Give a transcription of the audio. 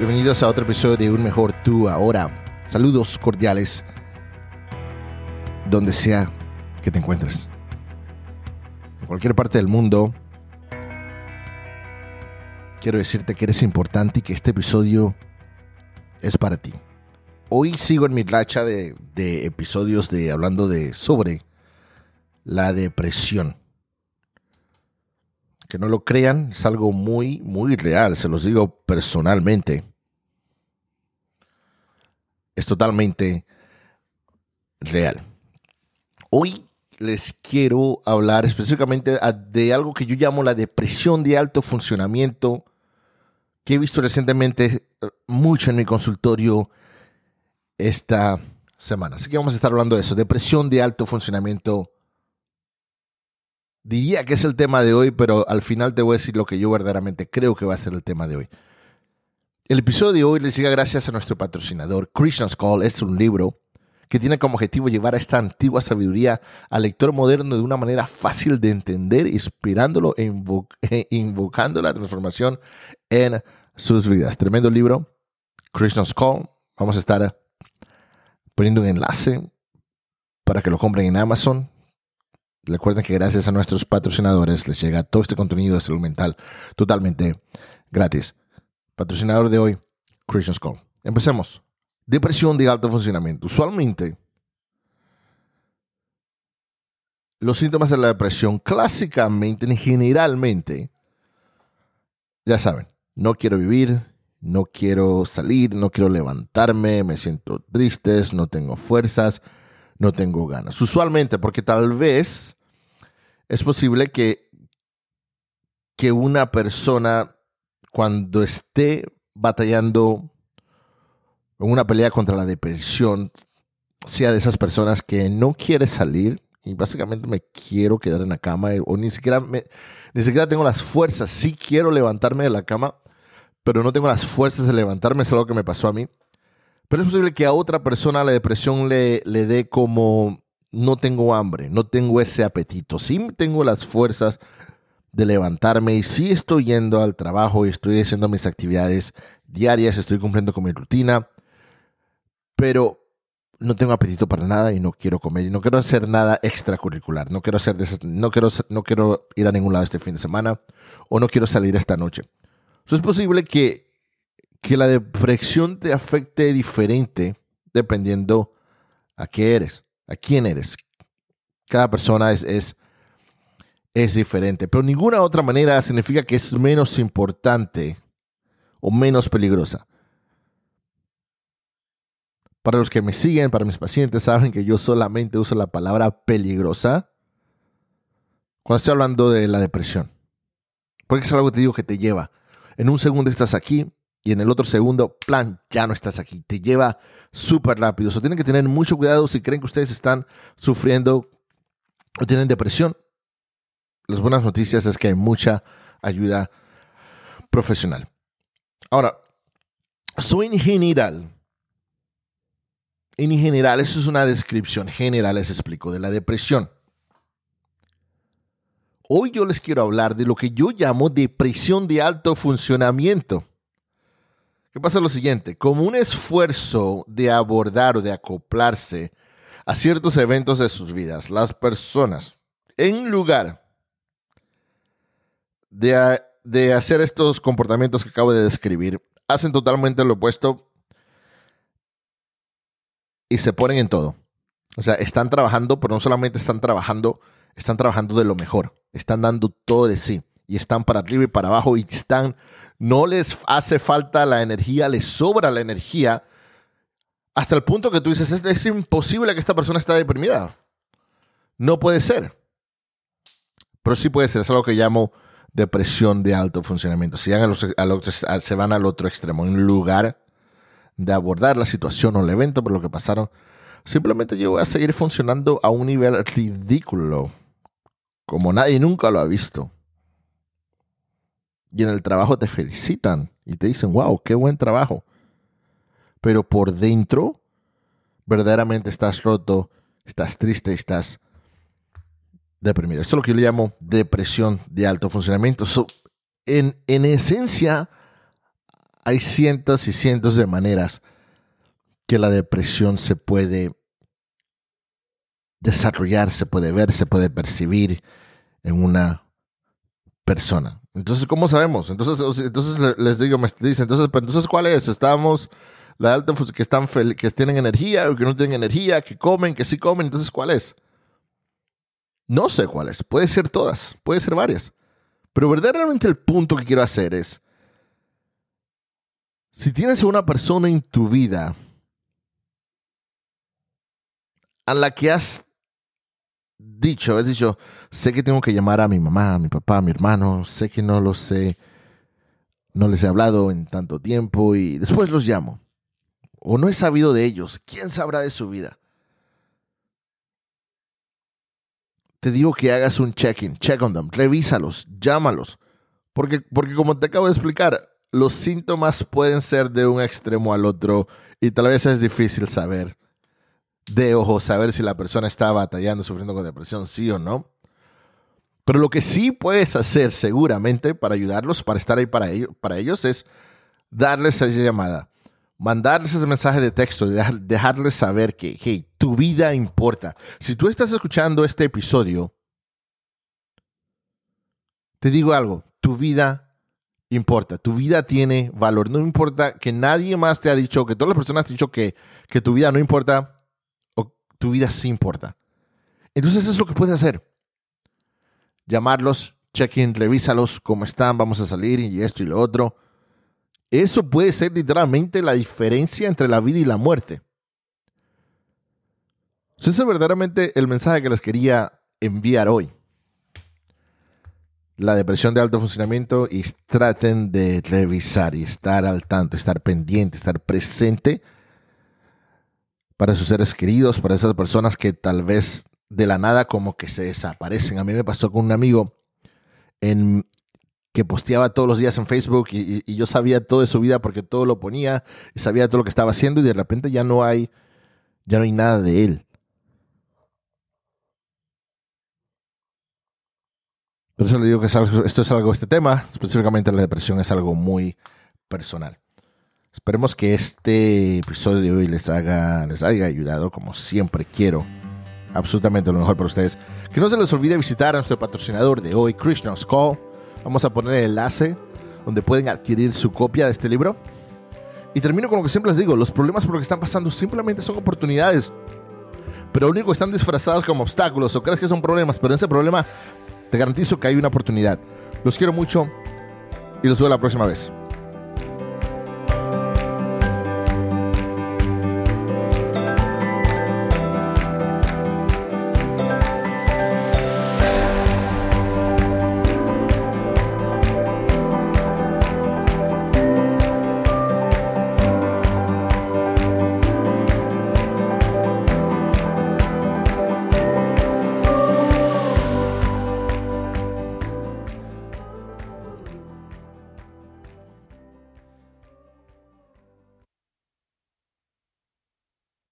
Bienvenidos a otro episodio de Un Mejor Tú Ahora. Saludos cordiales donde sea que te encuentres. En cualquier parte del mundo, quiero decirte que eres importante y que este episodio es para ti. Hoy sigo en mi racha de, de episodios de hablando de sobre la depresión. Que no lo crean, es algo muy, muy real, se los digo personalmente. Es totalmente real. Hoy les quiero hablar específicamente de algo que yo llamo la depresión de alto funcionamiento, que he visto recientemente eh, mucho en mi consultorio esta semana. Así que vamos a estar hablando de eso, depresión de alto funcionamiento Diría que es el tema de hoy, pero al final te voy a decir lo que yo verdaderamente creo que va a ser el tema de hoy. El episodio de hoy les llega gracias a nuestro patrocinador. Christian's Call es un libro que tiene como objetivo llevar a esta antigua sabiduría al lector moderno de una manera fácil de entender, inspirándolo e, e invocando la transformación en sus vidas. Tremendo libro, Christian's Call. Vamos a estar poniendo un enlace para que lo compren en Amazon. Recuerden que gracias a nuestros patrocinadores les llega todo este contenido de salud mental totalmente gratis. Patrocinador de hoy, Christian School. Empecemos. Depresión de alto funcionamiento. Usualmente, los síntomas de la depresión clásicamente, generalmente, ya saben, no quiero vivir, no quiero salir, no quiero levantarme, me siento triste, no tengo fuerzas, no tengo ganas. Usualmente, porque tal vez es posible que, que una persona cuando esté batallando en una pelea contra la depresión sea de esas personas que no quiere salir y básicamente me quiero quedar en la cama o ni siquiera me, ni siquiera tengo las fuerzas. Sí quiero levantarme de la cama, pero no tengo las fuerzas de levantarme. Es algo que me pasó a mí. Pero es posible que a otra persona la depresión le, le dé como no tengo hambre, no tengo ese apetito. Sí tengo las fuerzas de levantarme y sí estoy yendo al trabajo y estoy haciendo mis actividades diarias, estoy cumpliendo con mi rutina, pero no tengo apetito para nada y no quiero comer y no quiero hacer nada extracurricular, no quiero hacer no quiero no quiero ir a ningún lado este fin de semana o no quiero salir esta noche. es posible que que la depresión te afecte diferente dependiendo a qué eres, a quién eres. Cada persona es, es diferente, pero ninguna otra manera significa que es menos importante o menos peligrosa. Para los que me siguen, para mis pacientes, saben que yo solamente uso la palabra peligrosa cuando estoy hablando de la depresión. Porque es algo que te digo que te lleva. En un segundo estás aquí, y en el otro segundo, plan, ya no estás aquí. Te lleva súper rápido. O tienen que tener mucho cuidado si creen que ustedes están sufriendo o tienen depresión. Las buenas noticias es que hay mucha ayuda profesional. Ahora, soy en general. En general, eso es una descripción general, les explico, de la depresión. Hoy yo les quiero hablar de lo que yo llamo depresión de alto funcionamiento. ¿Qué pasa lo siguiente? Como un esfuerzo de abordar o de acoplarse a ciertos eventos de sus vidas, las personas, en lugar de, de hacer estos comportamientos que acabo de describir, hacen totalmente lo opuesto y se ponen en todo. O sea, están trabajando, pero no solamente están trabajando, están trabajando de lo mejor, están dando todo de sí y están para arriba y para abajo y están no les hace falta la energía, les sobra la energía, hasta el punto que tú dices, es, imposible que esta persona esté deprimida. No puede ser. Pero sí puede ser, es algo que llamo depresión de alto funcionamiento. Si se van al otro extremo, en lugar de abordar la situación o el evento por lo que pasaron, simplemente yo voy a seguir funcionando a un nivel ridículo, como nadie nunca lo ha visto y en el trabajo te felicitan y te dicen, wow, qué buen trabajo. Pero por dentro, verdaderamente estás roto, estás triste, estás deprimido. Esto es lo que yo le llamo depresión de alto funcionamiento. en, en esencia, hay cientos y cientos de maneras que la depresión se puede desarrollar, se puede ver, se puede percibir en una persona. Entonces, ¿cómo sabemos? Entonces, entonces les digo, me dicen, entonces, entonces ¿cuál es? Estamos la alta que están que tienen energía o que no tienen energía, que comen, que sí comen, entonces ¿cuál es? No sé cuál es, puede ser todas, puede ser varias. Pero verdaderamente el punto que quiero hacer es, si tienes una persona en tu vida a la que has dicho, has dicho, sé que tengo que llamar a mi mamá, a mi papá, a mi hermano, sé que no lo sé, no les he hablado en tanto tiempo y después los llamo. O no he sabido de ellos, ¿quién sabrá de su vida? Te digo que hagas un check-in, check on them, revísalos, llámalos. Porque, porque como te acabo de explicar, los síntomas pueden ser de un extremo al otro y tal vez es difícil saber de ojo, saber si la persona está batallando, sufriendo con depresión, sí o no. Pero lo que sí puedes hacer seguramente para ayudarlos, para estar ahí para ellos, para ellos es darles esa llamada, mandarles ese mensaje de texto, dejarles saber que, hey, tu vida importa. Si tú estás escuchando este episodio, te digo algo, tu vida importa, tu vida tiene valor. No importa que nadie más te ha dicho, que todas las personas han dicho que, que tu vida no importa, tu vida sí importa. Entonces eso es lo que puedes hacer. Llamarlos, check-in, revísalos, cómo están, vamos a salir y esto y lo otro. Eso puede ser literalmente la diferencia entre la vida y la muerte. Ese es verdaderamente el mensaje que les quería enviar hoy. La depresión de alto funcionamiento y traten de revisar y estar al tanto, estar pendiente, estar presente para sus seres queridos, para esas personas que tal vez de la nada como que se desaparecen. A mí me pasó con un amigo en, que posteaba todos los días en Facebook y, yo sabía todo de su vida porque todo lo ponía y sabía todo lo que estaba haciendo y de repente ya no hay, ya no hay nada de él. Por eso le digo que esto es algo, este tema, específicamente la depresión, es algo muy personal. Esperemos que este episodio de hoy les, haga, les haya ayudado, como siempre quiero. Absolutamente lo mejor para ustedes. Que no se les olvide visitar a nuestro patrocinador de hoy, Krishna's Call. Vamos a poner el enlace donde pueden adquirir su copia de este libro. Y termino con lo que siempre les digo, los problemas por los que están pasando simplemente son oportunidades. Pero lo único que están disfrazados como obstáculos o crees que son problemas, pero ese problema te garantizo que hay una oportunidad. Los quiero mucho y los veo la próxima vez.